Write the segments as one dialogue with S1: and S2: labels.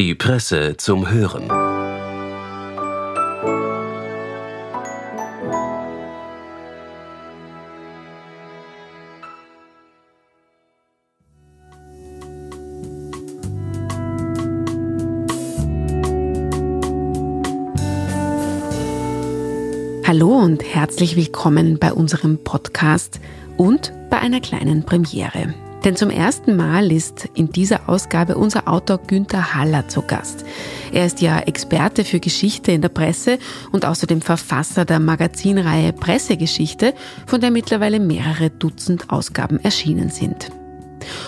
S1: Die Presse zum Hören.
S2: Hallo und herzlich willkommen bei unserem Podcast und bei einer kleinen Premiere. Denn zum ersten Mal ist in dieser Ausgabe unser Autor Günther Haller zu Gast. Er ist ja Experte für Geschichte in der Presse und außerdem Verfasser der Magazinreihe Pressegeschichte, von der mittlerweile mehrere Dutzend Ausgaben erschienen sind.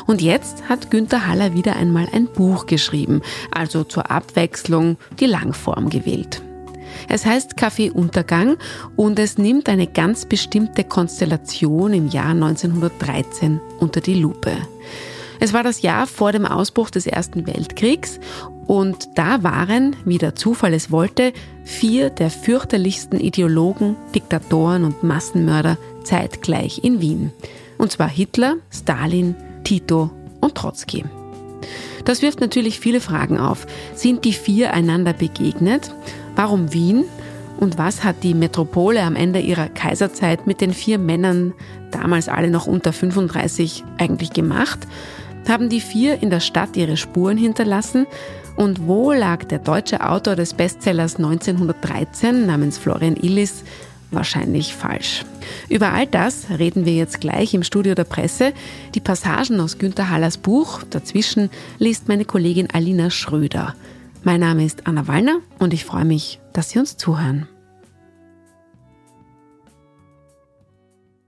S2: Und jetzt hat Günther Haller wieder einmal ein Buch geschrieben, also zur Abwechslung die Langform gewählt. Es heißt Kaffeeuntergang und es nimmt eine ganz bestimmte Konstellation im Jahr 1913 unter die Lupe. Es war das Jahr vor dem Ausbruch des Ersten Weltkriegs und da waren, wie der Zufall es wollte, vier der fürchterlichsten Ideologen, Diktatoren und Massenmörder zeitgleich in Wien. Und zwar Hitler, Stalin, Tito und Trotzki. Das wirft natürlich viele Fragen auf. Sind die vier einander begegnet? Warum Wien? Und was hat die Metropole am Ende ihrer Kaiserzeit mit den vier Männern, damals alle noch unter 35, eigentlich gemacht? Haben die vier in der Stadt ihre Spuren hinterlassen? Und wo lag der deutsche Autor des Bestsellers 1913 namens Florian Illis wahrscheinlich falsch. Über all das reden wir jetzt gleich im Studio der Presse. Die Passagen aus Günter Hallers Buch, dazwischen liest meine Kollegin Alina Schröder. Mein Name ist Anna Wallner und ich freue mich, dass Sie uns zuhören.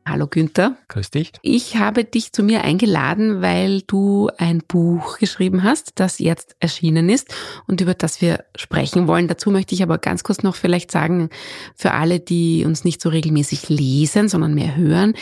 S2: Hallo Günther.
S3: Grüß dich.
S2: Ich habe dich zu mir eingeladen, weil du ein Buch geschrieben hast, das jetzt erschienen ist und über das wir sprechen wollen. Dazu möchte ich aber ganz kurz noch vielleicht sagen, für alle, die uns nicht so regelmäßig lesen, sondern mehr hören,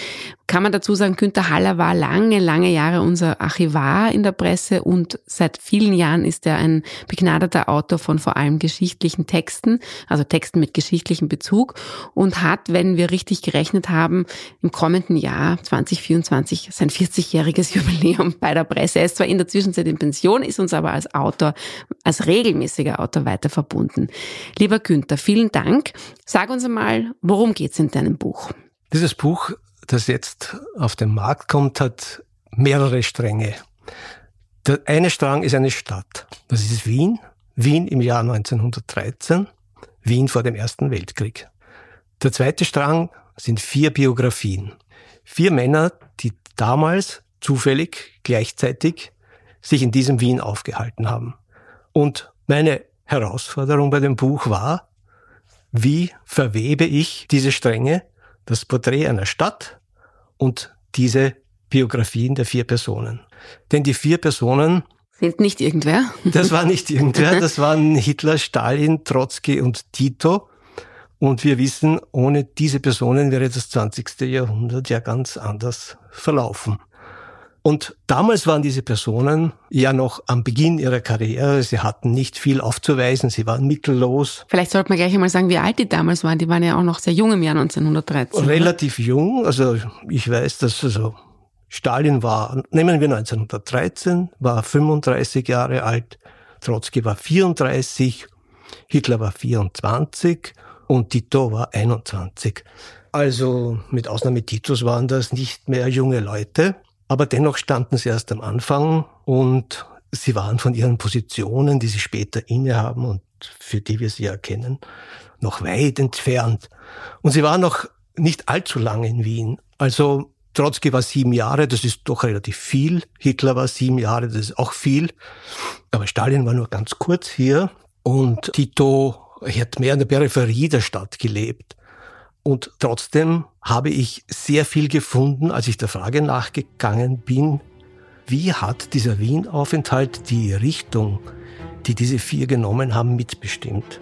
S2: kann man dazu sagen, Günter Haller war lange, lange Jahre unser Archivar in der Presse und seit vielen Jahren ist er ein begnadeter Autor von vor allem geschichtlichen Texten, also Texten mit geschichtlichem Bezug und hat, wenn wir richtig gerechnet haben, im kommenden Jahr 2024 sein 40-jähriges Jubiläum bei der Presse. Er ist zwar in der Zwischenzeit in Pension, ist uns aber als Autor, als regelmäßiger Autor weiter verbunden. Lieber Günther, vielen Dank. Sag uns einmal, worum geht's in deinem Buch?
S3: Dieses Buch das jetzt auf den Markt kommt, hat mehrere Stränge. Der eine Strang ist eine Stadt. Das ist Wien. Wien im Jahr 1913. Wien vor dem Ersten Weltkrieg. Der zweite Strang sind vier Biografien. Vier Männer, die damals zufällig gleichzeitig sich in diesem Wien aufgehalten haben. Und meine Herausforderung bei dem Buch war, wie verwebe ich diese Stränge das Porträt einer Stadt und diese Biografien der vier Personen. Denn die vier Personen
S2: sind nicht irgendwer.
S3: Das war nicht irgendwer, das waren Hitler, Stalin, Trotzki und Tito. Und wir wissen, ohne diese Personen wäre das 20. Jahrhundert ja ganz anders verlaufen. Und damals waren diese Personen ja noch am Beginn ihrer Karriere. Sie hatten nicht viel aufzuweisen. Sie waren mittellos.
S2: Vielleicht sollte man gleich einmal sagen, wie alt die damals waren. Die waren ja auch noch sehr jung im Jahr 1913.
S3: Relativ oder? jung. Also ich weiß, dass also Stalin war, nehmen wir 1913, war 35 Jahre alt. Trotzki war 34. Hitler war 24 und Tito war 21. Also mit Ausnahme Titus waren das nicht mehr junge Leute. Aber dennoch standen sie erst am Anfang und sie waren von ihren Positionen, die sie später innehaben und für die wir sie erkennen, noch weit entfernt. Und sie waren noch nicht allzu lange in Wien. Also Trotzki war sieben Jahre, das ist doch relativ viel. Hitler war sieben Jahre, das ist auch viel. Aber Stalin war nur ganz kurz hier und Tito hat mehr in der Peripherie der Stadt gelebt. Und trotzdem habe ich sehr viel gefunden, als ich der Frage nachgegangen bin, wie hat dieser Wien-Aufenthalt die Richtung, die diese vier genommen haben, mitbestimmt.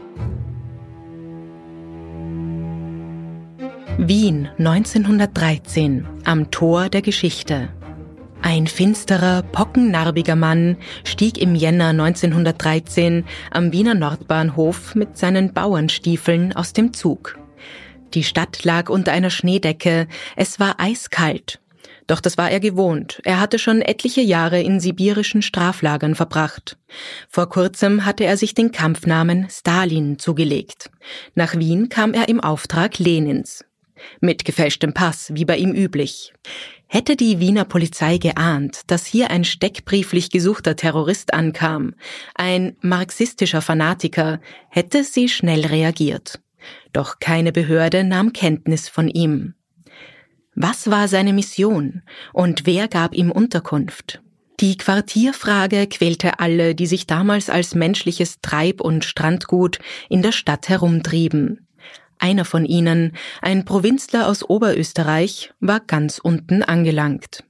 S4: Wien 1913 am Tor der Geschichte. Ein finsterer, pockennarbiger Mann stieg im Jänner 1913 am Wiener Nordbahnhof mit seinen Bauernstiefeln aus dem Zug. Die Stadt lag unter einer Schneedecke, es war eiskalt. Doch das war er gewohnt. Er hatte schon etliche Jahre in sibirischen Straflagern verbracht. Vor kurzem hatte er sich den Kampfnamen Stalin zugelegt. Nach Wien kam er im Auftrag Lenins. Mit gefälschtem Pass, wie bei ihm üblich. Hätte die Wiener Polizei geahnt, dass hier ein steckbrieflich gesuchter Terrorist ankam, ein marxistischer Fanatiker, hätte sie schnell reagiert. Doch keine Behörde nahm Kenntnis von ihm. Was war seine Mission und wer gab ihm Unterkunft? Die Quartierfrage quälte alle, die sich damals als menschliches Treib- und Strandgut in der Stadt herumtrieben. Einer von ihnen, ein Provinzler aus Oberösterreich, war ganz unten angelangt.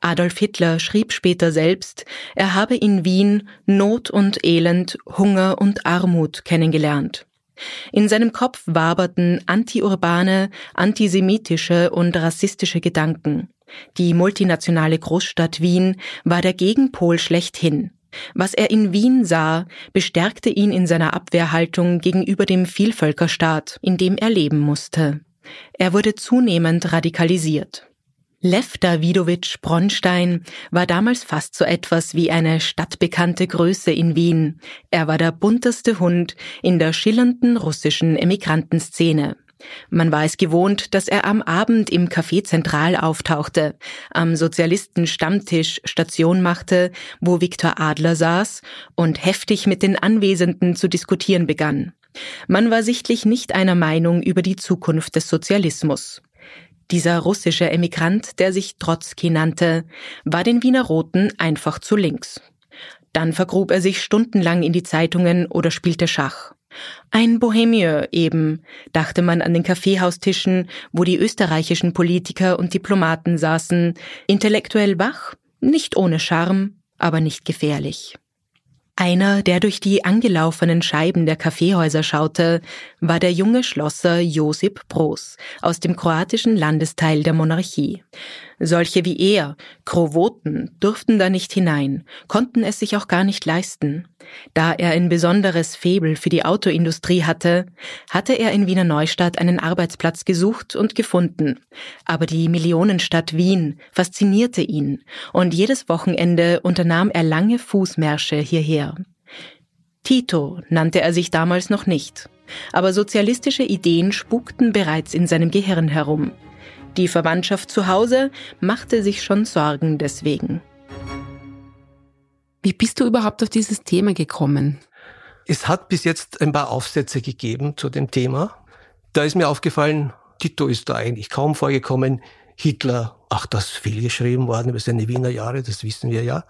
S4: Adolf Hitler schrieb später selbst, er habe in Wien Not und Elend, Hunger und Armut kennengelernt. In seinem Kopf waberten antiurbane, antisemitische und rassistische Gedanken. Die multinationale Großstadt Wien war der Gegenpol schlechthin. Was er in Wien sah, bestärkte ihn in seiner Abwehrhaltung gegenüber dem Vielvölkerstaat, in dem er leben musste. Er wurde zunehmend radikalisiert. Lev Davidowitsch Bronstein war damals fast so etwas wie eine stadtbekannte Größe in Wien. Er war der bunteste Hund in der schillernden russischen Emigrantenszene. Man war es gewohnt, dass er am Abend im Café Zentral auftauchte, am Sozialisten-Stammtisch Station machte, wo Viktor Adler saß und heftig mit den Anwesenden zu diskutieren begann. Man war sichtlich nicht einer Meinung über die Zukunft des Sozialismus. Dieser russische Emigrant, der sich Trotzki nannte, war den Wiener Roten einfach zu links. Dann vergrub er sich stundenlang in die Zeitungen oder spielte Schach. Ein Bohemier eben, dachte man an den Kaffeehaustischen, wo die österreichischen Politiker und Diplomaten saßen, intellektuell wach, nicht ohne Charme, aber nicht gefährlich. Einer, der durch die angelaufenen Scheiben der Kaffeehäuser schaute, war der junge Schlosser Josip Broz aus dem kroatischen Landesteil der Monarchie. Solche wie er, Krovoten, durften da nicht hinein, konnten es sich auch gar nicht leisten. Da er ein besonderes Febel für die Autoindustrie hatte, hatte er in Wiener Neustadt einen Arbeitsplatz gesucht und gefunden. Aber die Millionenstadt Wien faszinierte ihn und jedes Wochenende unternahm er lange Fußmärsche hierher. Tito nannte er sich damals noch nicht, aber sozialistische Ideen spukten bereits in seinem Gehirn herum. Die Verwandtschaft zu Hause machte sich schon Sorgen deswegen.
S2: Wie bist du überhaupt auf dieses Thema gekommen?
S3: Es hat bis jetzt ein paar Aufsätze gegeben zu dem Thema. Da ist mir aufgefallen, Tito ist da eigentlich kaum vorgekommen. Hitler, ach, das ist viel geschrieben worden über seine Wiener Jahre, das wissen wir ja.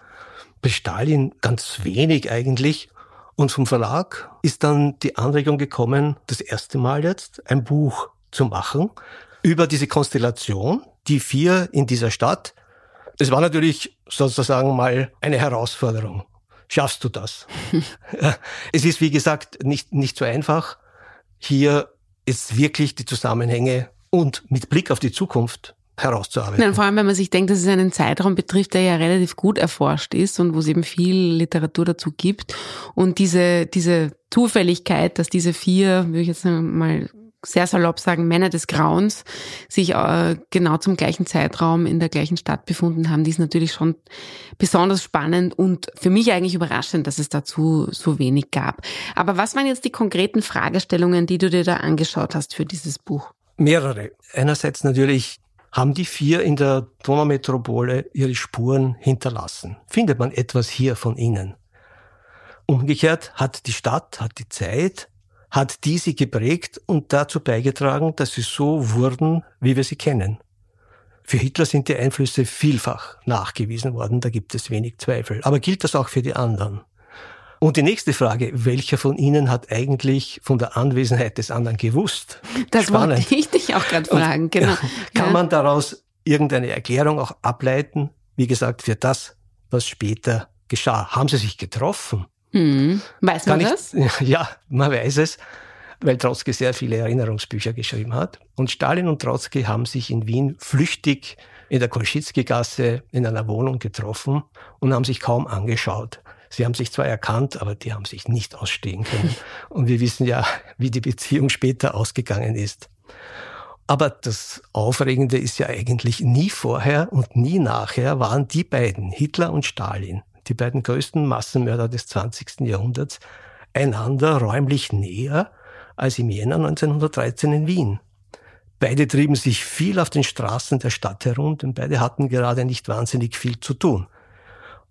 S3: Bei Stalin ganz wenig eigentlich. Und vom Verlag ist dann die Anregung gekommen, das erste Mal jetzt ein Buch zu machen über diese Konstellation, die vier in dieser Stadt. Es war natürlich sozusagen mal eine Herausforderung. Schaffst du das? es ist, wie gesagt, nicht, nicht so einfach. Hier ist wirklich die Zusammenhänge und mit Blick auf die Zukunft herauszuarbeiten.
S2: Nein, vor allem, wenn man sich denkt, dass es einen Zeitraum betrifft, der ja relativ gut erforscht ist und wo es eben viel Literatur dazu gibt. Und diese, diese Zufälligkeit, dass diese vier, würde ich jetzt mal sehr salopp sagen, Männer des Grauens sich äh, genau zum gleichen Zeitraum in der gleichen Stadt befunden haben, die ist natürlich schon besonders spannend und für mich eigentlich überraschend, dass es dazu so wenig gab. Aber was waren jetzt die konkreten Fragestellungen, die du dir da angeschaut hast für dieses Buch?
S3: Mehrere. Einerseits natürlich haben die vier in der Donaumetropole ihre Spuren hinterlassen. Findet man etwas hier von ihnen? Umgekehrt hat die Stadt, hat die Zeit hat diese geprägt und dazu beigetragen, dass sie so wurden, wie wir sie kennen. Für Hitler sind die Einflüsse vielfach nachgewiesen worden, da gibt es wenig Zweifel. Aber gilt das auch für die anderen? Und die nächste Frage, welcher von Ihnen hat eigentlich von der Anwesenheit des anderen gewusst?
S2: Das Spannend. wollte ich dich auch gerade fragen, und, genau.
S3: Kann ja. man daraus irgendeine Erklärung auch ableiten? Wie gesagt, für das, was später geschah. Haben Sie sich getroffen?
S2: Hm. Weiß man nicht, das?
S3: Ja, man weiß es, weil Trotzki sehr viele Erinnerungsbücher geschrieben hat. Und Stalin und Trotzki haben sich in Wien flüchtig in der Kolschitzki-Gasse in einer Wohnung getroffen und haben sich kaum angeschaut. Sie haben sich zwar erkannt, aber die haben sich nicht ausstehen können. Und wir wissen ja, wie die Beziehung später ausgegangen ist. Aber das Aufregende ist ja eigentlich nie vorher und nie nachher waren die beiden, Hitler und Stalin, die beiden größten Massenmörder des 20. Jahrhunderts, einander räumlich näher als im Jänner 1913 in Wien. Beide trieben sich viel auf den Straßen der Stadt herum, denn beide hatten gerade nicht wahnsinnig viel zu tun.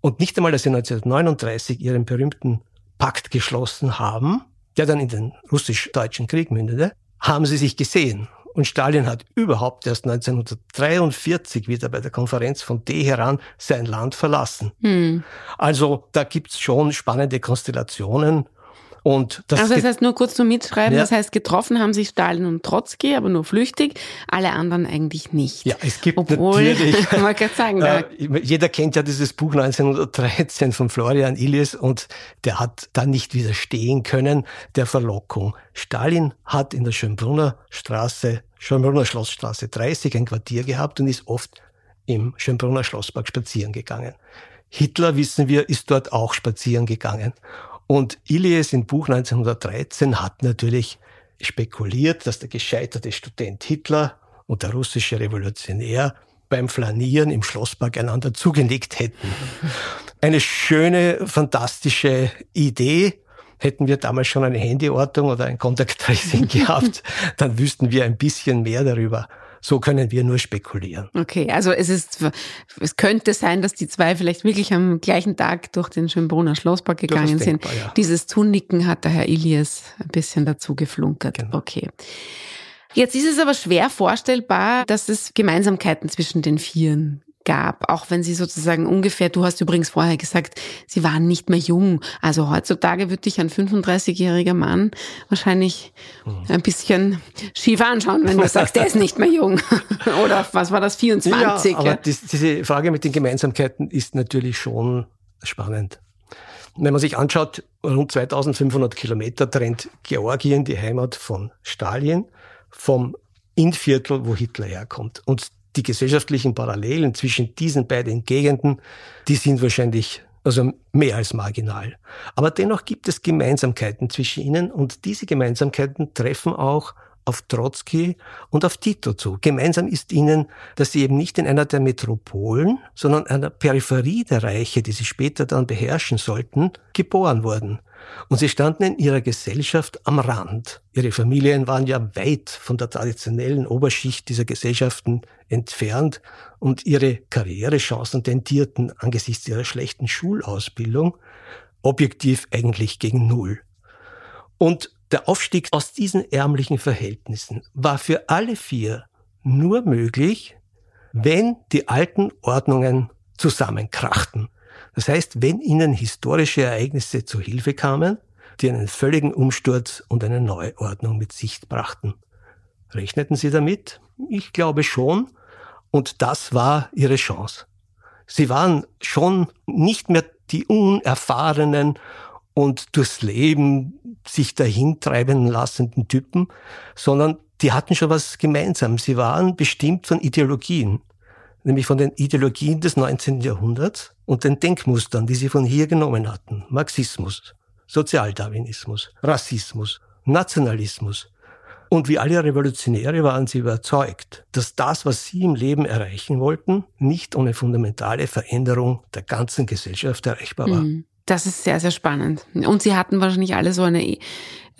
S3: Und nicht einmal, dass sie 1939 ihren berühmten Pakt geschlossen haben, der dann in den russisch-deutschen Krieg mündete, haben sie sich gesehen. Und Stalin hat überhaupt erst 1943 wieder bei der Konferenz von Teheran sein Land verlassen. Hm. Also da gibt's schon spannende Konstellationen. Und
S2: das also das heißt nur kurz zum Mitschreiben, ja. das heißt getroffen haben sich Stalin und Trotzki, aber nur flüchtig, alle anderen eigentlich nicht.
S3: Ja, es gibt Obwohl, natürlich, man kann sagen, äh, jeder kennt ja dieses Buch 1913 von Florian Illies und der hat dann nicht widerstehen können der Verlockung. Stalin hat in der Schönbrunner Straße, Schönbrunner Schlossstraße 30 ein Quartier gehabt und ist oft im Schönbrunner Schlosspark spazieren gegangen. Hitler, wissen wir, ist dort auch spazieren gegangen. Und Ilies im Buch 1913 hat natürlich spekuliert, dass der gescheiterte Student Hitler und der russische Revolutionär beim Flanieren im Schlosspark einander zugelegt hätten. Eine schöne, fantastische Idee. Hätten wir damals schon eine Handyortung oder ein Contact Tracing gehabt, dann wüssten wir ein bisschen mehr darüber. So können wir nur spekulieren.
S2: Okay, also es ist, es könnte sein, dass die zwei vielleicht wirklich am gleichen Tag durch den Schönbrunner Schlosspark gegangen sind. Denkbar, ja. Dieses Zunicken hat der Herr Ilias ein bisschen dazu geflunkert. Genau. Okay. Jetzt ist es aber schwer vorstellbar, dass es Gemeinsamkeiten zwischen den Vieren gab, auch wenn sie sozusagen ungefähr, du hast übrigens vorher gesagt, sie waren nicht mehr jung. Also heutzutage würde dich ein 35-jähriger Mann wahrscheinlich mhm. ein bisschen schief anschauen, wenn du sagst, der ist nicht mehr jung. Oder was war das, 24?
S3: Ja, aber das, diese Frage mit den Gemeinsamkeiten ist natürlich schon spannend. Wenn man sich anschaut, rund 2500 Kilometer trennt Georgien, die Heimat von Stalin, vom Innviertel, wo Hitler herkommt. Und die gesellschaftlichen Parallelen zwischen diesen beiden Gegenden, die sind wahrscheinlich also mehr als marginal. Aber dennoch gibt es Gemeinsamkeiten zwischen ihnen und diese Gemeinsamkeiten treffen auch auf Trotzki und auf Tito zu. Gemeinsam ist ihnen, dass sie eben nicht in einer der Metropolen, sondern einer Peripherie der Reiche, die sie später dann beherrschen sollten, geboren wurden. Und sie standen in ihrer Gesellschaft am Rand. Ihre Familien waren ja weit von der traditionellen Oberschicht dieser Gesellschaften entfernt und ihre Karrierechancen tendierten angesichts ihrer schlechten Schulausbildung objektiv eigentlich gegen Null. Und der Aufstieg aus diesen ärmlichen Verhältnissen war für alle vier nur möglich, wenn die alten Ordnungen zusammenkrachten. Das heißt, wenn ihnen historische Ereignisse zu Hilfe kamen, die einen völligen Umsturz und eine Neuordnung mit sich brachten. Rechneten Sie damit? Ich glaube schon. Und das war Ihre Chance. Sie waren schon nicht mehr die unerfahrenen und durchs Leben sich dahintreiben lassenden Typen, sondern die hatten schon was gemeinsam. Sie waren bestimmt von Ideologien nämlich von den Ideologien des 19. Jahrhunderts und den Denkmustern, die sie von hier genommen hatten. Marxismus, Sozialdarwinismus, Rassismus, Nationalismus. Und wie alle Revolutionäre waren sie überzeugt, dass das, was sie im Leben erreichen wollten, nicht ohne fundamentale Veränderung der ganzen Gesellschaft erreichbar war. Mhm.
S2: Das ist sehr, sehr spannend. Und sie hatten wahrscheinlich alle so eine,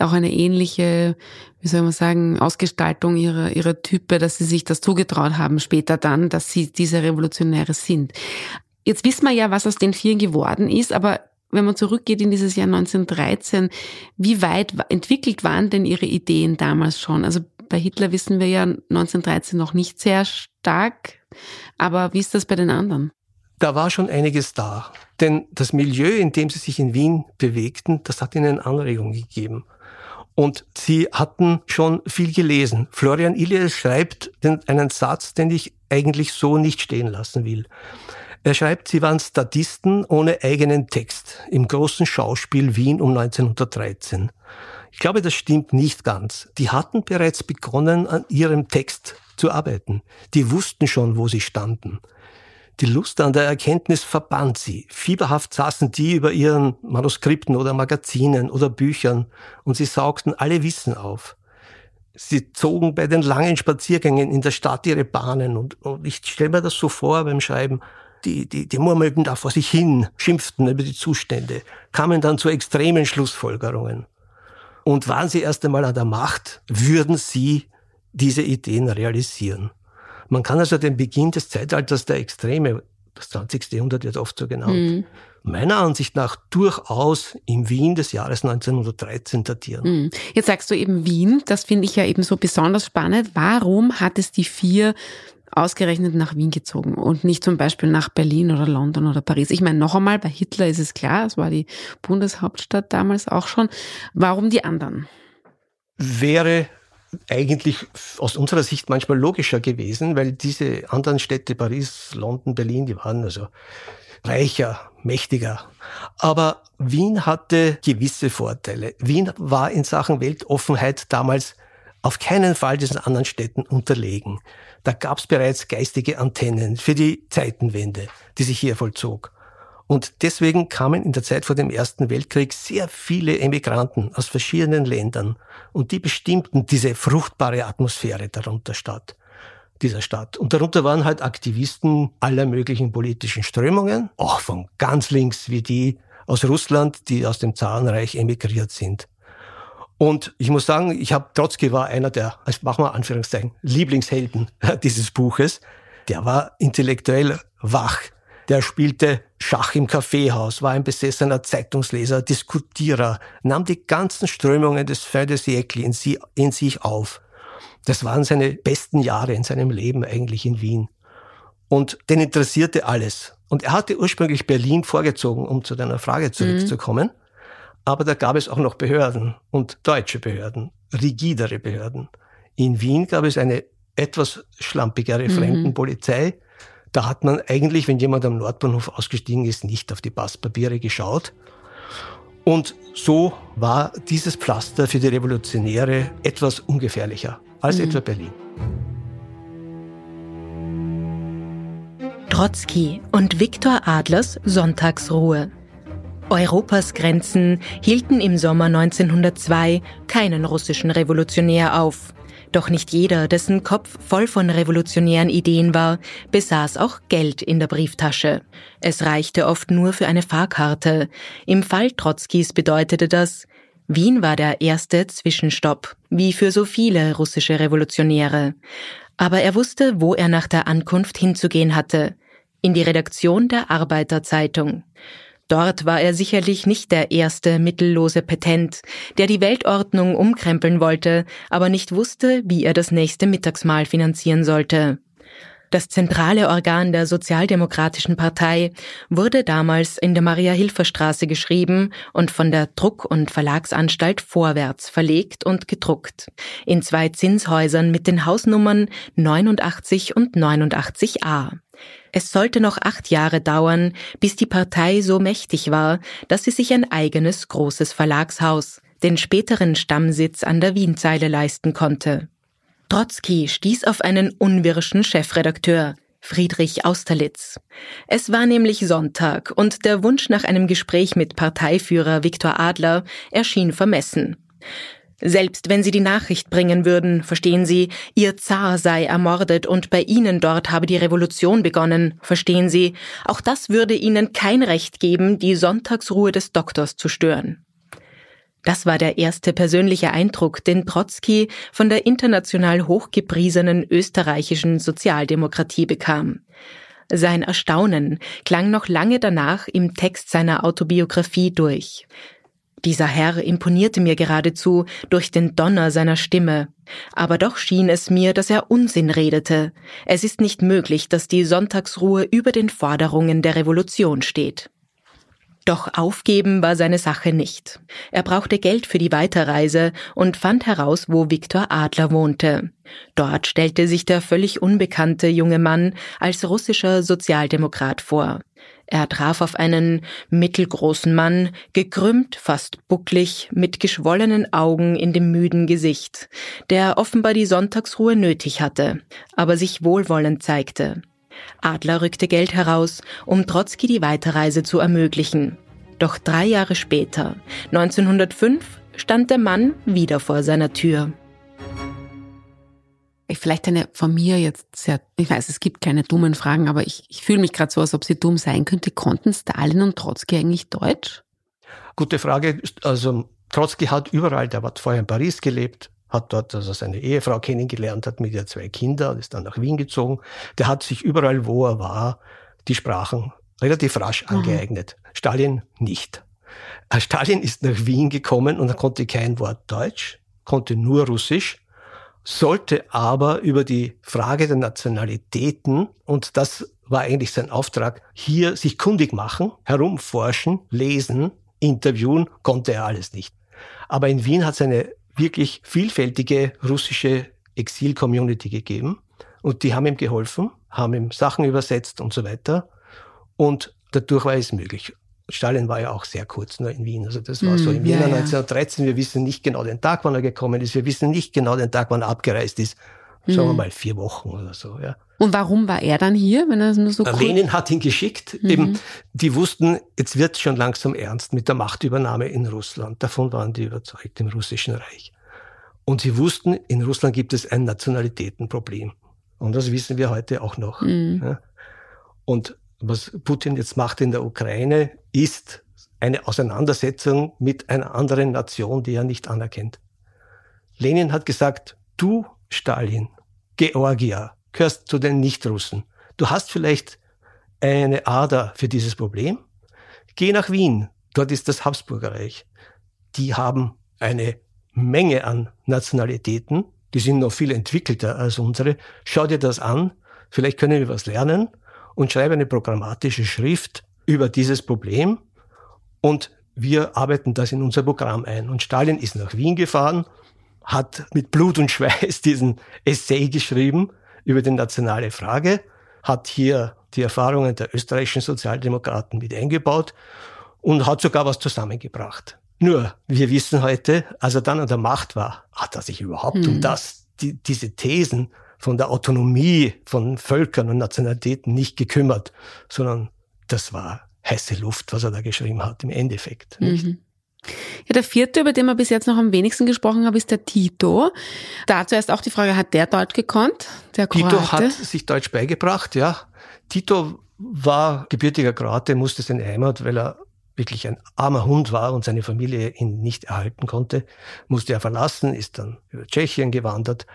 S2: auch eine ähnliche, wie soll man sagen, Ausgestaltung ihrer, ihrer Type, dass sie sich das zugetraut haben später dann, dass sie diese Revolutionäre sind. Jetzt wissen wir ja, was aus den vier geworden ist, aber wenn man zurückgeht in dieses Jahr 1913, wie weit entwickelt waren denn ihre Ideen damals schon? Also bei Hitler wissen wir ja 1913 noch nicht sehr stark, aber wie ist das bei den anderen?
S3: Da war schon einiges da. Denn das Milieu, in dem sie sich in Wien bewegten, das hat ihnen Anregungen gegeben. Und sie hatten schon viel gelesen. Florian Ilias schreibt einen Satz, den ich eigentlich so nicht stehen lassen will. Er schreibt, sie waren Statisten ohne eigenen Text im großen Schauspiel Wien um 1913. Ich glaube, das stimmt nicht ganz. Die hatten bereits begonnen, an ihrem Text zu arbeiten. Die wussten schon, wo sie standen. Die Lust an der Erkenntnis verband sie. Fieberhaft saßen die über ihren Manuskripten oder Magazinen oder Büchern und sie saugten alle Wissen auf. Sie zogen bei den langen Spaziergängen in der Stadt ihre Bahnen und, und ich stelle mir das so vor beim Schreiben. Die, die, die murmelten da vor sich hin, schimpften über die Zustände, kamen dann zu extremen Schlussfolgerungen. Und waren sie erst einmal an der Macht, würden sie diese Ideen realisieren. Man kann also den Beginn des Zeitalters der Extreme, das 20. Jahrhundert wird oft so genannt, mhm meiner Ansicht nach durchaus im Wien des Jahres 1913 datieren.
S2: Hm. Jetzt sagst du eben Wien, das finde ich ja eben so besonders spannend. Warum hat es die vier ausgerechnet nach Wien gezogen und nicht zum Beispiel nach Berlin oder London oder Paris? Ich meine, noch einmal, bei Hitler ist es klar, es war die Bundeshauptstadt damals auch schon. Warum die anderen?
S3: Wäre eigentlich aus unserer Sicht manchmal logischer gewesen, weil diese anderen Städte, Paris, London, Berlin, die waren also reicher, mächtiger. Aber Wien hatte gewisse Vorteile. Wien war in Sachen Weltoffenheit damals auf keinen Fall diesen anderen Städten unterlegen. Da gab es bereits geistige Antennen für die Zeitenwende, die sich hier vollzog. Und deswegen kamen in der Zeit vor dem Ersten Weltkrieg sehr viele Emigranten aus verschiedenen Ländern und die bestimmten diese fruchtbare Atmosphäre darunter statt dieser Stadt. Und darunter waren halt Aktivisten aller möglichen politischen Strömungen, auch von ganz links wie die aus Russland, die aus dem Zarenreich emigriert sind. Und ich muss sagen, ich habe Trotzki war einer der, als machen wir Anführungszeichen, Lieblingshelden dieses Buches. Der war intellektuell wach. Der spielte Schach im Kaffeehaus, war ein besessener Zeitungsleser, Diskutierer, nahm die ganzen Strömungen des Fin de siècle in, sie, in sich auf. Das waren seine besten Jahre in seinem Leben eigentlich in Wien. Und den interessierte alles. Und er hatte ursprünglich Berlin vorgezogen, um zu deiner Frage zurückzukommen. Mhm. Aber da gab es auch noch Behörden und deutsche Behörden, rigidere Behörden. In Wien gab es eine etwas schlampigere mhm. Fremdenpolizei. Da hat man eigentlich, wenn jemand am Nordbahnhof ausgestiegen ist, nicht auf die Passpapiere geschaut. Und so war dieses Pflaster für die Revolutionäre etwas ungefährlicher als mhm. etwa Berlin.
S4: Trotzki und Viktor Adlers Sonntagsruhe. Europas Grenzen hielten im Sommer 1902 keinen russischen Revolutionär auf. Doch nicht jeder, dessen Kopf voll von revolutionären Ideen war, besaß auch Geld in der Brieftasche. Es reichte oft nur für eine Fahrkarte. Im Fall Trotzkis bedeutete das, Wien war der erste Zwischenstopp, wie für so viele russische Revolutionäre. Aber er wusste, wo er nach der Ankunft hinzugehen hatte. In die Redaktion der Arbeiterzeitung. Dort war er sicherlich nicht der erste mittellose Petent, der die Weltordnung umkrempeln wollte, aber nicht wusste, wie er das nächste Mittagsmahl finanzieren sollte. Das zentrale Organ der Sozialdemokratischen Partei wurde damals in der Maria-Hilfer-Straße geschrieben und von der Druck- und Verlagsanstalt Vorwärts verlegt und gedruckt. In zwei Zinshäusern mit den Hausnummern 89 und 89a. Es sollte noch acht Jahre dauern, bis die Partei so mächtig war, dass sie sich ein eigenes großes Verlagshaus, den späteren Stammsitz an der Wienzeile leisten konnte. Trotzki stieß auf einen unwirschen Chefredakteur, Friedrich Austerlitz. Es war nämlich Sonntag und der Wunsch nach einem Gespräch mit Parteiführer Viktor Adler erschien vermessen. Selbst wenn Sie die Nachricht bringen würden, verstehen Sie, Ihr Zar sei ermordet und bei Ihnen dort habe die Revolution begonnen, verstehen Sie, auch das würde Ihnen kein Recht geben, die Sonntagsruhe des Doktors zu stören. Das war der erste persönliche Eindruck, den Trotzki von der international hochgepriesenen österreichischen Sozialdemokratie bekam. Sein Erstaunen klang noch lange danach im Text seiner Autobiografie durch. Dieser Herr imponierte mir geradezu durch den Donner seiner Stimme, aber doch schien es mir, dass er Unsinn redete. Es ist nicht möglich, dass die Sonntagsruhe über den Forderungen der Revolution steht. Doch aufgeben war seine Sache nicht. Er brauchte Geld für die Weiterreise und fand heraus, wo Viktor Adler wohnte. Dort stellte sich der völlig unbekannte junge Mann als russischer Sozialdemokrat vor. Er traf auf einen mittelgroßen Mann, gekrümmt, fast bucklig, mit geschwollenen Augen in dem müden Gesicht, der offenbar die Sonntagsruhe nötig hatte, aber sich wohlwollend zeigte. Adler rückte Geld heraus, um Trotzki die Weiterreise zu ermöglichen. Doch drei Jahre später, 1905, stand der Mann wieder vor seiner Tür.
S2: Vielleicht eine von mir jetzt sehr, ich weiß, es gibt keine dummen Fragen, aber ich, ich fühle mich gerade so, als ob sie dumm sein könnte. Konnten Stalin und Trotzki eigentlich Deutsch?
S3: Gute Frage. Also Trotzki hat überall, der hat vorher in Paris gelebt, hat dort also seine Ehefrau kennengelernt, hat mit ihr zwei Kinder und ist dann nach Wien gezogen. Der hat sich überall, wo er war, die Sprachen relativ rasch angeeignet. Mhm. Stalin nicht. Stalin ist nach Wien gekommen und er konnte kein Wort Deutsch, konnte nur Russisch, sollte aber über die Frage der Nationalitäten, und das war eigentlich sein Auftrag, hier sich kundig machen, herumforschen, lesen, interviewen, konnte er alles nicht. Aber in Wien hat es eine wirklich vielfältige russische Exil-Community gegeben und die haben ihm geholfen, haben ihm Sachen übersetzt und so weiter. Und dadurch war es möglich. Stalin war ja auch sehr kurz nur in Wien. Also das war mm, so im Jänner ja, 1913. Wir wissen nicht genau den Tag, wann er gekommen ist. Wir wissen nicht genau den Tag, wann er abgereist ist. Sagen mm. wir mal vier Wochen oder so. Ja.
S2: Und warum war er dann hier, wenn er nur so
S3: kurz... Lenin hat ihn geschickt. Mhm. Eben, die wussten, jetzt wird schon langsam ernst mit der Machtübernahme in Russland. Davon waren die überzeugt im Russischen Reich. Und sie wussten, in Russland gibt es ein Nationalitätenproblem. Und das wissen wir heute auch noch. Mhm. Ja. Und was Putin jetzt macht in der Ukraine, ist eine Auseinandersetzung mit einer anderen Nation, die er nicht anerkennt. Lenin hat gesagt, du, Stalin, Georgia, gehörst zu den Nichtrussen. Du hast vielleicht eine Ader für dieses Problem. Geh nach Wien, dort ist das Habsburgerreich. Die haben eine Menge an Nationalitäten, die sind noch viel entwickelter als unsere. Schau dir das an, vielleicht können wir was lernen und schreibe eine programmatische Schrift über dieses Problem und wir arbeiten das in unser Programm ein. Und Stalin ist nach Wien gefahren, hat mit Blut und Schweiß diesen Essay geschrieben über die nationale Frage, hat hier die Erfahrungen der österreichischen Sozialdemokraten mit eingebaut und hat sogar was zusammengebracht. Nur, wir wissen heute, als er dann an der Macht war, hat er sich überhaupt hm. um das, die, diese Thesen von der Autonomie von Völkern und Nationalitäten nicht gekümmert, sondern das war heiße Luft, was er da geschrieben hat, im Endeffekt. Mhm.
S2: Ja, der vierte, über den wir bis jetzt noch am wenigsten gesprochen haben, ist der Tito. Da zuerst auch die Frage, hat der Deutsch gekonnt?
S3: Der Tito hat sich Deutsch beigebracht, ja. Tito war gebürtiger Kroate, musste seine Heimat, weil er wirklich ein armer Hund war und seine Familie ihn nicht erhalten konnte, musste er verlassen, ist dann über Tschechien gewandert,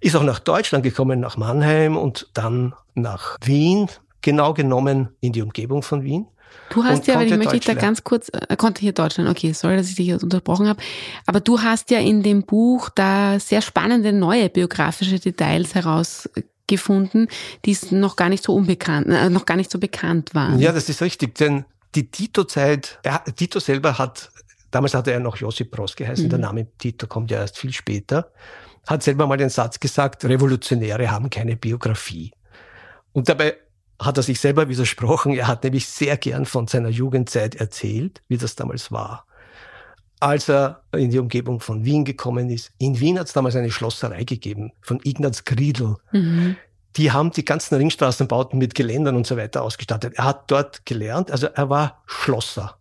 S3: ist auch nach Deutschland gekommen, nach Mannheim und dann nach Wien, genau genommen in die Umgebung von Wien.
S2: Du hast ja, weil ich möchte da ganz kurz, er äh, konnte hier Deutschland, okay, sorry, dass ich dich jetzt unterbrochen habe, aber du hast ja in dem Buch da sehr spannende neue biografische Details herausgefunden, die noch gar nicht so unbekannt, äh, noch gar nicht so bekannt waren.
S3: Ja, das ist richtig, denn die Tito-Zeit, Tito selber hat, damals hatte er noch Josip Broz geheißen, mhm. der Name Tito kommt ja erst viel später, hat selber mal den Satz gesagt, Revolutionäre haben keine Biografie. Und dabei hat er sich selber widersprochen. Er hat nämlich sehr gern von seiner Jugendzeit erzählt, wie das damals war. Als er in die Umgebung von Wien gekommen ist, in Wien hat es damals eine Schlosserei gegeben von Ignaz Griedl. Mhm die haben die ganzen Ringstraßenbauten mit Geländern und so weiter ausgestattet. Er hat dort gelernt, also er war Schlosser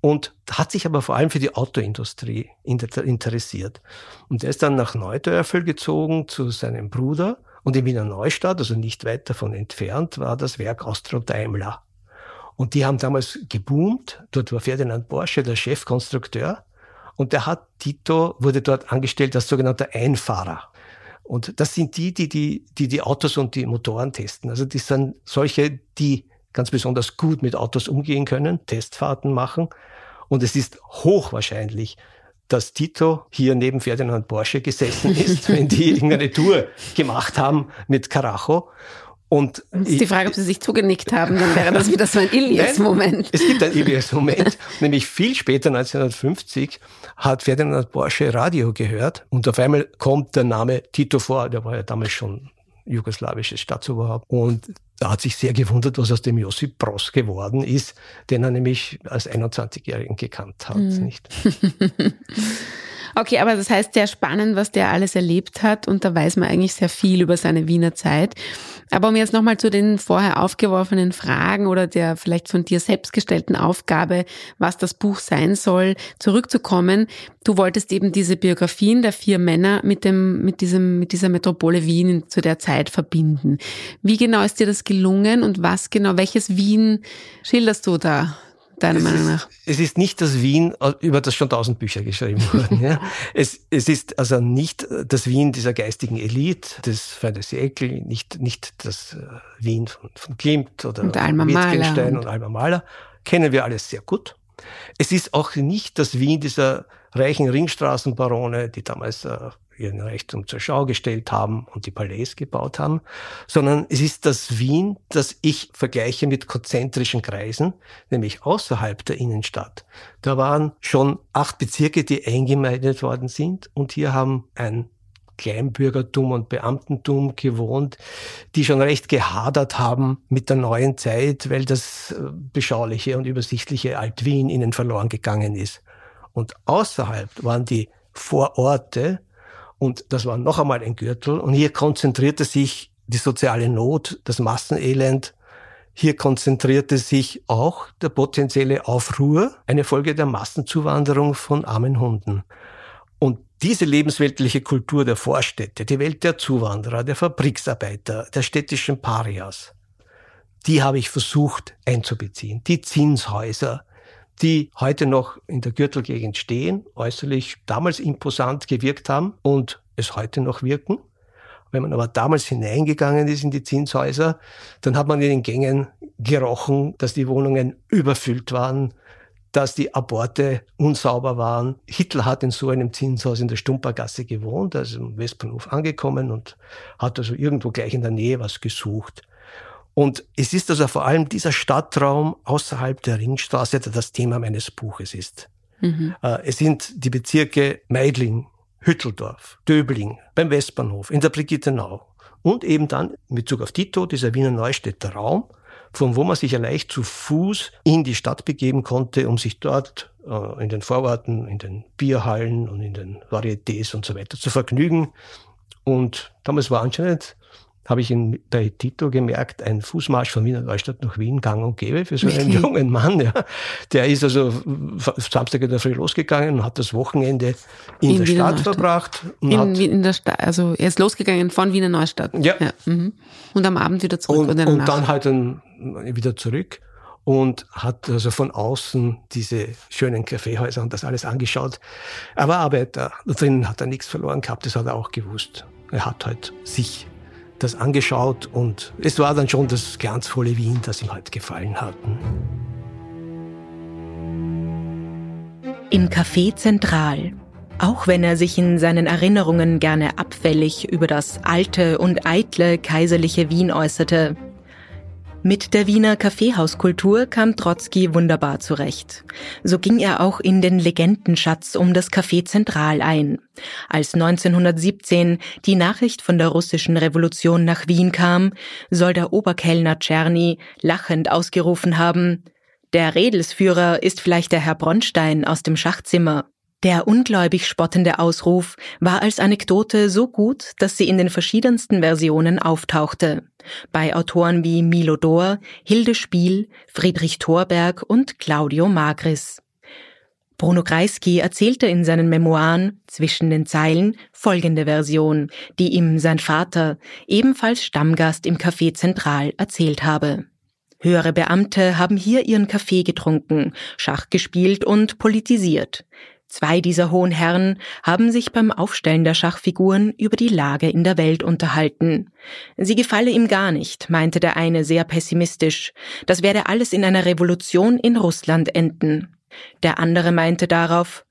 S3: und hat sich aber vor allem für die Autoindustrie interessiert. Und er ist dann nach Neudörfel gezogen zu seinem Bruder und in Wiener Neustadt, also nicht weit davon entfernt, war das Werk Austro Daimler. Und die haben damals geboomt. Dort war Ferdinand Porsche der Chefkonstrukteur. Und der hat, Tito wurde dort angestellt als sogenannter Einfahrer. Und das sind die, die die, die, die Autos und die Motoren testen. Also die sind solche, die ganz besonders gut mit Autos umgehen können, Testfahrten machen. Und es ist hochwahrscheinlich, dass Tito hier neben Ferdinand Porsche gesessen ist, wenn die irgendeine Tour gemacht haben mit Carajo.
S2: Und das ist die Frage, ob Sie sich zugenickt haben, dann wäre das wieder so ein Ilias-Moment.
S3: Es gibt ein Ilias-Moment, nämlich viel später, 1950, hat Ferdinand Porsche Radio gehört und auf einmal kommt der Name Tito vor, der war ja damals schon jugoslawisches Staatsoberhaupt und er hat sich sehr gewundert, was aus dem Josip Broz geworden ist, den er nämlich als 21-Jährigen gekannt hat. Mhm. Nicht?
S2: Okay, aber das heißt sehr spannend, was der alles erlebt hat und da weiß man eigentlich sehr viel über seine Wiener Zeit. Aber um jetzt nochmal zu den vorher aufgeworfenen Fragen oder der vielleicht von dir selbst gestellten Aufgabe, was das Buch sein soll, zurückzukommen. Du wolltest eben diese Biografien der vier Männer mit dem, mit diesem, mit dieser Metropole Wien zu der Zeit verbinden. Wie genau ist dir das gelungen und was genau, welches Wien schilderst du da? Deiner
S3: es
S2: Meinung
S3: ist,
S2: nach?
S3: Es ist nicht das Wien, über das schon tausend Bücher geschrieben wurden. ja. es, es ist also nicht das Wien dieser geistigen Elite, des Feines Ekel, nicht, nicht das äh, Wien von, von Klimt oder
S2: und Alma Wittgenstein
S3: und, und Alma Mahler. Kennen wir alles sehr gut. Es ist auch nicht das Wien dieser reichen Ringstraßenbarone, die damals äh, ihren Reichtum zur Schau gestellt haben und die Palais gebaut haben, sondern es ist das Wien, das ich vergleiche mit konzentrischen Kreisen, nämlich außerhalb der Innenstadt. Da waren schon acht Bezirke, die eingemeindet worden sind und hier haben ein Kleinbürgertum und Beamtentum gewohnt, die schon recht gehadert haben mit der neuen Zeit, weil das äh, beschauliche und übersichtliche Alt-Wien ihnen verloren gegangen ist. Und außerhalb waren die Vororte, und das war noch einmal ein Gürtel. Und hier konzentrierte sich die soziale Not, das Massenelend. Hier konzentrierte sich auch der potenzielle Aufruhr, eine Folge der Massenzuwanderung von armen Hunden. Und diese lebensweltliche Kultur der Vorstädte, die Welt der Zuwanderer, der Fabriksarbeiter, der städtischen Parias, die habe ich versucht einzubeziehen. Die Zinshäuser, die heute noch in der Gürtelgegend stehen, äußerlich damals imposant gewirkt haben und es heute noch wirken. Wenn man aber damals hineingegangen ist in die Zinshäuser, dann hat man in den Gängen gerochen, dass die Wohnungen überfüllt waren, dass die Aborte unsauber waren. Hitler hat in so einem Zinshaus in der Stumpergasse gewohnt, also im Westbahnhof angekommen und hat also irgendwo gleich in der Nähe was gesucht. Und es ist also vor allem dieser Stadtraum außerhalb der Ringstraße, der das Thema meines Buches ist. Mhm. Äh, es sind die Bezirke Meidling, Hütteldorf, Döbling, beim Westbahnhof, in der Brigittenau und eben dann in Bezug auf Tito, dieser Wiener Neustädter Raum, von wo man sich ja leicht zu Fuß in die Stadt begeben konnte, um sich dort äh, in den Vororten, in den Bierhallen und in den Varietés und so weiter zu vergnügen. Und damals war anscheinend habe ich in, bei Tito gemerkt, ein Fußmarsch von Wiener Neustadt nach Wien gang und gäbe für so einen jungen Mann. Ja. Der ist also Samstag in der Früh losgegangen und hat das Wochenende in, in der Wiener Stadt Neustadt. verbracht.
S2: In, in, der Stadt, also er ist losgegangen von Wiener Neustadt.
S3: Ja. ja.
S2: Mhm. Und am Abend wieder zurück.
S3: Und, und dann halt dann wieder zurück und hat also von außen diese schönen Kaffeehäuser und das alles angeschaut. Er war Arbeiter, da drinnen hat er nichts verloren gehabt, das hat er auch gewusst. Er hat halt sich das angeschaut und es war dann schon das glanzvolle Wien, das ihm halt gefallen hat.
S4: Im Café Zentral. Auch wenn er sich in seinen Erinnerungen gerne abfällig über das alte und eitle kaiserliche Wien äußerte, mit der Wiener Kaffeehauskultur kam Trotzki wunderbar zurecht. So ging er auch in den Legendenschatz um das Café Zentral ein. Als 1917 die Nachricht von der russischen Revolution nach Wien kam, soll der Oberkellner Czerny lachend ausgerufen haben, der Redelsführer ist vielleicht der Herr Bronstein aus dem Schachzimmer. Der ungläubig spottende Ausruf war als Anekdote so gut, dass sie in den verschiedensten Versionen auftauchte. Bei Autoren wie Milo Dor, Hilde Spiel, Friedrich Thorberg und Claudio Magris. Bruno Kreisky erzählte in seinen Memoiren zwischen den Zeilen folgende Version, die ihm sein Vater, ebenfalls Stammgast im Café Zentral, erzählt habe. Höhere Beamte haben hier ihren Kaffee getrunken, Schach gespielt und politisiert. Zwei dieser hohen Herren haben sich beim Aufstellen der Schachfiguren über die Lage in der Welt unterhalten. Sie gefalle ihm gar nicht, meinte der eine sehr pessimistisch. Das werde alles in einer Revolution in Russland enden. Der andere meinte darauf,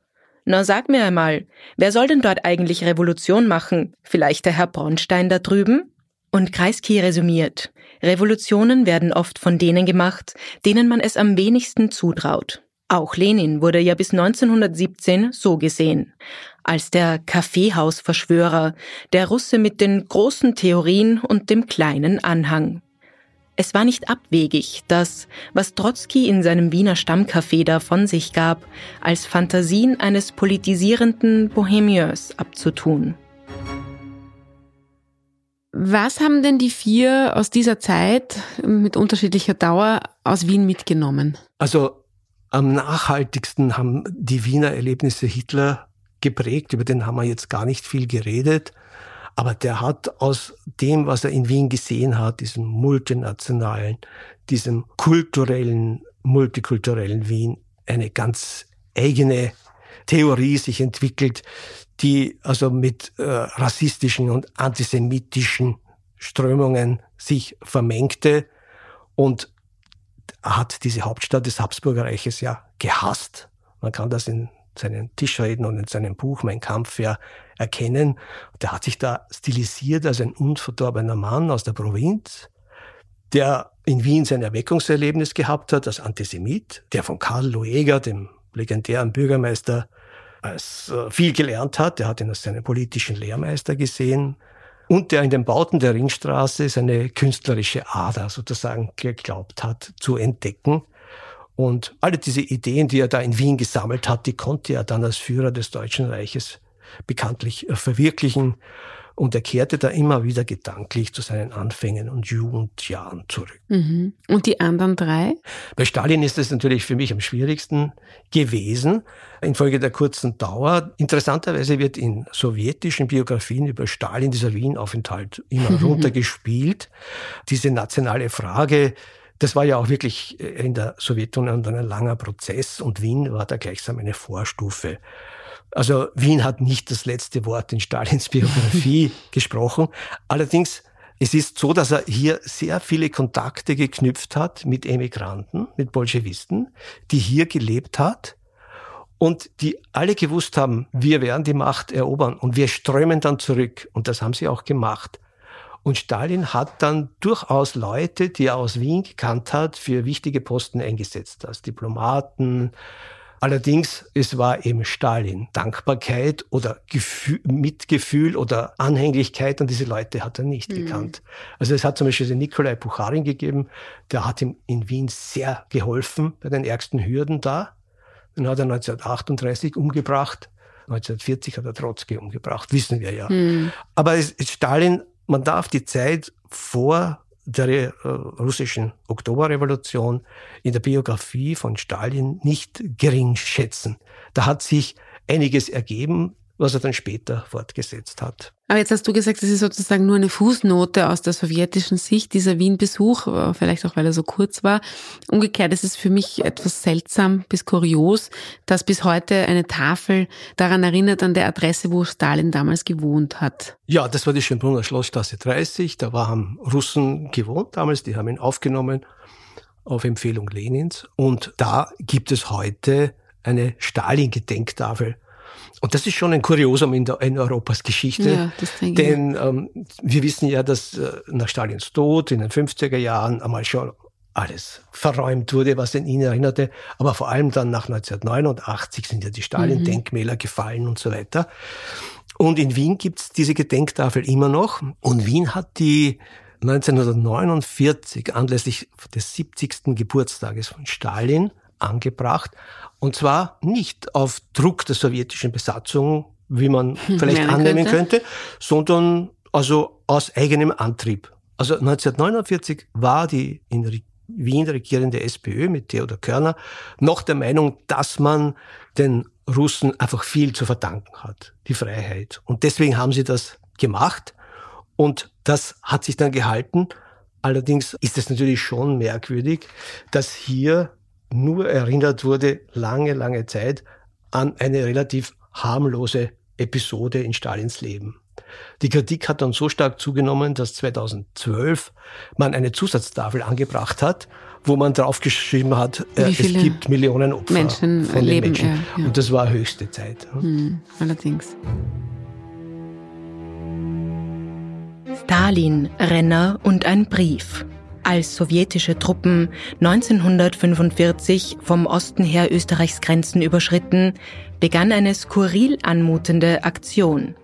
S4: na sag mir einmal, wer soll denn dort eigentlich Revolution machen? Vielleicht der Herr Bronstein da drüben? Und Kreisky resümiert, Revolutionen werden oft von denen gemacht, denen man es am wenigsten zutraut. Auch Lenin wurde ja bis 1917 so gesehen, als der Kaffeehausverschwörer, der Russe mit den großen Theorien und dem kleinen Anhang. Es war nicht abwegig, das, was Trotzki in seinem Wiener Stammcafé da von sich gab, als Fantasien eines politisierenden Bohemieurs abzutun.
S2: Was haben denn die vier aus dieser Zeit mit unterschiedlicher Dauer aus Wien mitgenommen?
S3: Also am nachhaltigsten haben die Wiener Erlebnisse Hitler geprägt, über den haben wir jetzt gar nicht viel geredet. Aber der hat aus dem, was er in Wien gesehen hat, diesem multinationalen, diesem kulturellen, multikulturellen Wien, eine ganz eigene Theorie sich entwickelt, die also mit äh, rassistischen und antisemitischen Strömungen sich vermengte und hat diese Hauptstadt des Habsburgerreiches ja gehasst. Man kann das in seinen Tischreden und in seinem Buch Mein Kampf ja erkennen. Der hat sich da stilisiert als ein unverdorbener Mann aus der Provinz, der in Wien sein Erweckungserlebnis gehabt hat als Antisemit, der von Karl Lueger, dem legendären Bürgermeister, als äh, viel gelernt hat. Der hat ihn als seinen politischen Lehrmeister gesehen und der in den Bauten der Ringstraße seine künstlerische Ader sozusagen geglaubt hat zu entdecken. Und alle diese Ideen, die er da in Wien gesammelt hat, die konnte er dann als Führer des Deutschen Reiches bekanntlich äh, verwirklichen. Und er kehrte da immer wieder gedanklich zu seinen Anfängen und Jugendjahren zurück.
S2: Mhm. Und die anderen drei?
S3: Bei Stalin ist es natürlich für mich am schwierigsten gewesen, infolge der kurzen Dauer. Interessanterweise wird in sowjetischen Biografien über Stalin dieser Wienaufenthalt immer runtergespielt. Diese nationale Frage, das war ja auch wirklich in der Sowjetunion ein langer Prozess und Wien war da gleichsam eine Vorstufe. Also Wien hat nicht das letzte Wort in Stalins Biografie gesprochen. Allerdings, es ist so, dass er hier sehr viele Kontakte geknüpft hat mit Emigranten, mit Bolschewisten, die hier gelebt hat und die alle gewusst haben, wir werden die Macht erobern und wir strömen dann zurück. Und das haben sie auch gemacht. Und Stalin hat dann durchaus Leute, die er aus Wien gekannt hat, für wichtige Posten eingesetzt, als Diplomaten, Allerdings, es war eben Stalin. Dankbarkeit oder Gefühl, Mitgefühl oder Anhänglichkeit an diese Leute hat er nicht mhm. gekannt. Also es hat zum Beispiel den Nikolai Bucharin gegeben, der hat ihm in Wien sehr geholfen bei den ärgsten Hürden da. Den hat er 1938 umgebracht. 1940 hat er Trotzki umgebracht, wissen wir ja. Mhm. Aber es, Stalin, man darf die Zeit vor der äh, russischen Oktoberrevolution in der Biografie von Stalin nicht gering schätzen. Da hat sich einiges ergeben, was er dann später fortgesetzt hat.
S2: Aber jetzt hast du gesagt, das ist sozusagen nur eine Fußnote aus der sowjetischen Sicht, dieser Wien-Besuch, äh, vielleicht auch, weil er so kurz war. Umgekehrt ist es für mich etwas seltsam bis kurios, dass bis heute eine Tafel daran erinnert an der Adresse, wo Stalin damals gewohnt hat.
S3: Ja, das war die Schönbrunner Schlossstraße 30. Da haben Russen gewohnt damals, die haben ihn aufgenommen auf Empfehlung Lenins. Und da gibt es heute eine Stalin-Gedenktafel und das ist schon ein Kuriosum in, der, in Europas Geschichte. Ja, das denke Denn ähm, wir wissen ja, dass äh, nach Stalins Tod in den 50er Jahren einmal schon alles verräumt wurde, was an ihn erinnerte. Aber vor allem dann nach 1989 sind ja die Stalin-Denkmäler mhm. gefallen und so weiter. Und in Wien gibt's diese Gedenktafel immer noch. Und Wien hat die 1949 anlässlich des 70. Geburtstages von Stalin angebracht. Und zwar nicht auf Druck der sowjetischen Besatzung, wie man vielleicht Meinen annehmen könnte. könnte, sondern also aus eigenem Antrieb. Also 1949 war die in Wien regierende SPÖ mit Theodor Körner noch der Meinung, dass man den Russen einfach viel zu verdanken hat, die Freiheit. Und deswegen haben sie das gemacht und das hat sich dann gehalten. Allerdings ist es natürlich schon merkwürdig, dass hier nur erinnert wurde, lange, lange Zeit, an eine relativ harmlose Episode in Stalins Leben. Die Kritik hat dann so stark zugenommen, dass 2012 man eine Zusatztafel angebracht hat, wo man draufgeschrieben hat, äh, es gibt Millionen Opfer
S2: Menschen von leben, Menschen.
S3: Ja, ja. Und das war höchste Zeit.
S2: Hm, allerdings.
S4: Stalin, Renner und ein Brief. Als sowjetische Truppen 1945 vom Osten her Österreichs Grenzen überschritten, begann eine skurril anmutende Aktion.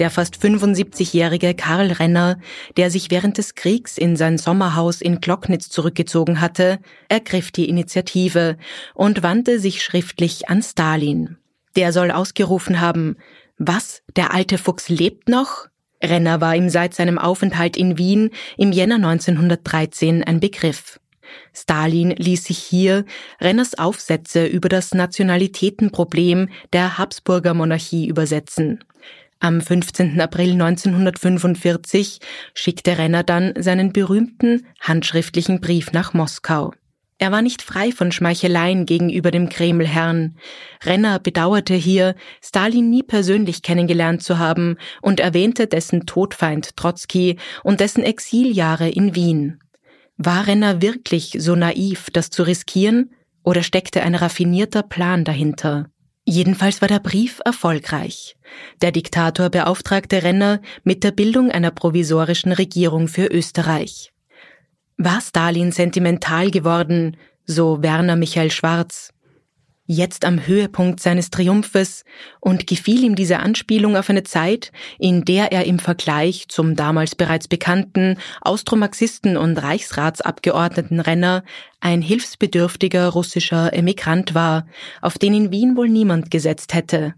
S4: Der fast 75-jährige Karl Renner, der sich während des Kriegs in sein Sommerhaus in Glocknitz zurückgezogen hatte, ergriff die Initiative und wandte sich schriftlich an Stalin. Der soll ausgerufen haben, was, der alte Fuchs lebt noch? Renner war ihm seit seinem Aufenthalt in Wien im Jänner 1913 ein Begriff. Stalin ließ sich hier Renners Aufsätze über das Nationalitätenproblem der Habsburger Monarchie übersetzen. Am 15. April 1945 schickte Renner dann seinen berühmten handschriftlichen Brief nach Moskau. Er war nicht frei von Schmeicheleien gegenüber dem Kremlherrn. Renner bedauerte hier, Stalin nie persönlich kennengelernt zu haben und erwähnte dessen Todfeind Trotzki und dessen Exiljahre in Wien. War Renner wirklich so naiv, das zu riskieren, oder steckte ein raffinierter Plan dahinter? Jedenfalls war der Brief erfolgreich. Der Diktator beauftragte Renner mit der Bildung einer provisorischen Regierung für Österreich. War Stalin sentimental geworden, so Werner Michael Schwarz. Jetzt am Höhepunkt seines Triumphes und gefiel ihm diese Anspielung auf eine Zeit, in der er im Vergleich zum damals bereits bekannten Austromarxisten und Reichsratsabgeordneten Renner ein hilfsbedürftiger russischer Emigrant war, auf den in Wien wohl niemand gesetzt hätte.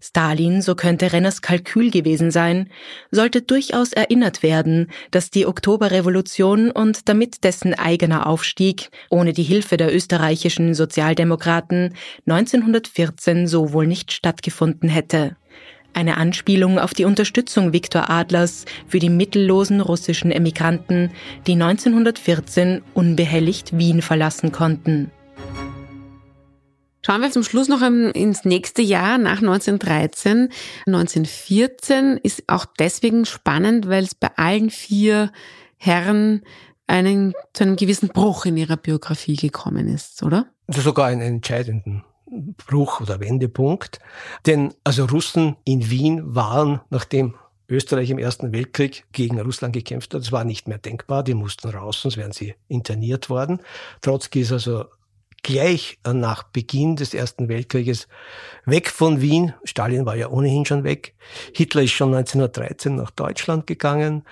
S4: Stalin, so könnte Renners Kalkül gewesen sein, sollte durchaus erinnert werden, dass die Oktoberrevolution und damit dessen eigener Aufstieg ohne die Hilfe der österreichischen Sozialdemokraten 1914 so wohl nicht stattgefunden hätte. Eine Anspielung auf die Unterstützung Viktor Adlers für die mittellosen russischen Emigranten, die 1914 unbehelligt Wien verlassen konnten.
S2: Schauen wir zum Schluss noch ins nächste Jahr nach 1913. 1914 ist auch deswegen spannend, weil es bei allen vier Herren einen, zu einem gewissen Bruch in ihrer Biografie gekommen ist, oder?
S3: Sogar einen entscheidenden Bruch oder Wendepunkt. Denn also Russen in Wien waren, nachdem Österreich im Ersten Weltkrieg gegen Russland gekämpft hat, das war nicht mehr denkbar, die mussten raus, sonst wären sie interniert worden. Trotzki ist also gleich nach Beginn des Ersten Weltkrieges weg von Wien. Stalin war ja ohnehin schon weg. Hitler ist schon 1913 nach Deutschland gegangen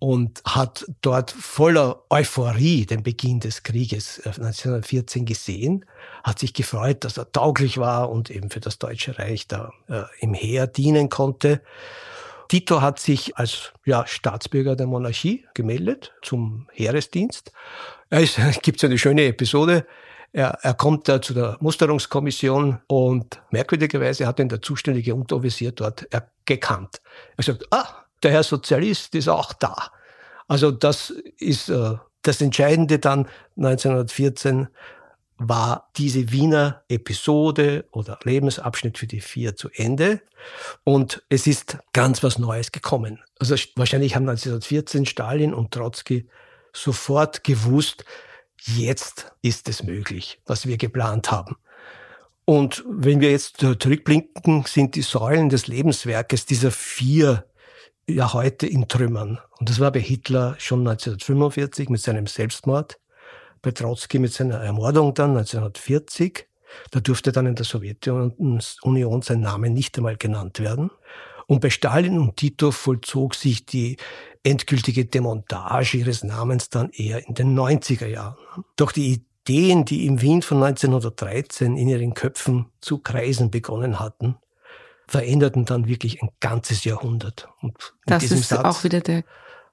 S3: und hat dort voller Euphorie den Beginn des Krieges 1914 gesehen, hat sich gefreut, dass er tauglich war und eben für das Deutsche Reich da äh, im Heer dienen konnte. Tito hat sich als ja, Staatsbürger der Monarchie gemeldet zum Heeresdienst. Es gibt so eine schöne Episode er, er kommt da zu der Musterungskommission und merkwürdigerweise hat ihn der zuständige Unteroffizier dort gekannt. Er sagt, ah, der Herr Sozialist ist auch da. Also das ist äh, das Entscheidende dann 1914 war diese Wiener Episode oder Lebensabschnitt für die vier zu Ende und es ist ganz was Neues gekommen. Also wahrscheinlich haben 1914 Stalin und Trotzki sofort gewusst, jetzt ist es möglich, was wir geplant haben. Und wenn wir jetzt zurückblinken, sind die Säulen des Lebenswerkes dieser vier ja heute in Trümmern. Und das war bei Hitler schon 1945 mit seinem Selbstmord, bei Trotzki mit seiner Ermordung dann 1940. Da durfte dann in der Sowjetunion sein Name nicht einmal genannt werden. Und bei Stalin und Tito vollzog sich die endgültige Demontage ihres Namens dann eher in den 90er Jahren. Doch die Ideen, die im Wien von 1913 in ihren Köpfen zu kreisen begonnen hatten, veränderten dann wirklich ein ganzes Jahrhundert.
S2: Und mit das diesem ist Satz auch wieder der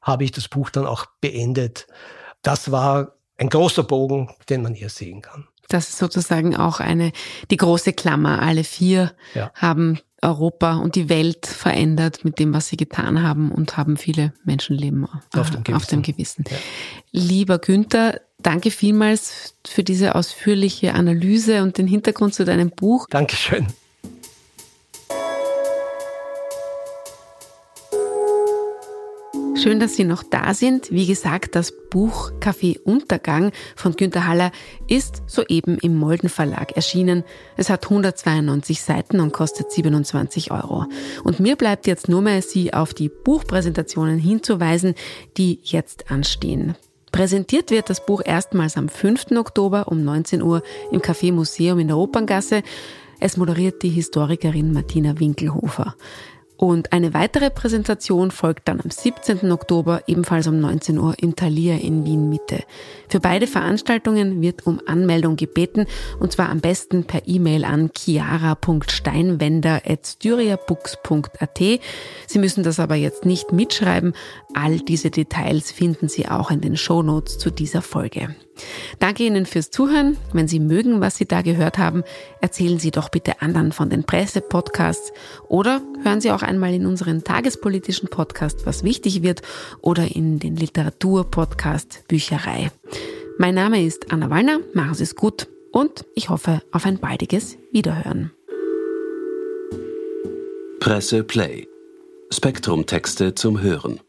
S3: habe ich das Buch dann auch beendet. Das war ein großer Bogen, den man hier sehen kann.
S2: Das ist sozusagen auch eine, die große Klammer. Alle vier ja. haben Europa und die Welt verändert mit dem, was sie getan haben und haben viele Menschenleben auf dem Gewissen. Auf dem Gewissen. Ja. Lieber Günther, danke vielmals für diese ausführliche Analyse und den Hintergrund zu deinem Buch.
S3: Dankeschön.
S2: Schön, dass Sie noch da sind. Wie gesagt, das Buch Kaffee Untergang von Günter Haller ist soeben im Molden Verlag erschienen. Es hat 192 Seiten und kostet 27 Euro. Und mir bleibt jetzt nur mehr, Sie auf die Buchpräsentationen hinzuweisen, die jetzt anstehen. Präsentiert wird das Buch erstmals am 5. Oktober um 19 Uhr im Café Museum in der Operngasse. Es moderiert die Historikerin Martina Winkelhofer. Und eine weitere Präsentation folgt dann am 17. Oktober, ebenfalls um 19 Uhr im Thalia in Wien Mitte. Für beide Veranstaltungen wird um Anmeldung gebeten, und zwar am besten per E-Mail an chiara.steinwender.styriabooks.at. Sie müssen das aber jetzt nicht mitschreiben. All diese Details finden Sie auch in den Show Notes zu dieser Folge. Danke Ihnen fürs Zuhören. Wenn Sie mögen, was Sie da gehört haben, erzählen Sie doch bitte anderen von den Presse-Podcasts oder hören Sie auch einmal in unseren tagespolitischen Podcast, was wichtig wird, oder in den Literatur-Podcast Bücherei. Mein Name ist Anna Wallner, machen Sie es gut und ich hoffe auf ein baldiges Wiederhören.
S1: Presse Play. Spektrum Texte zum Hören.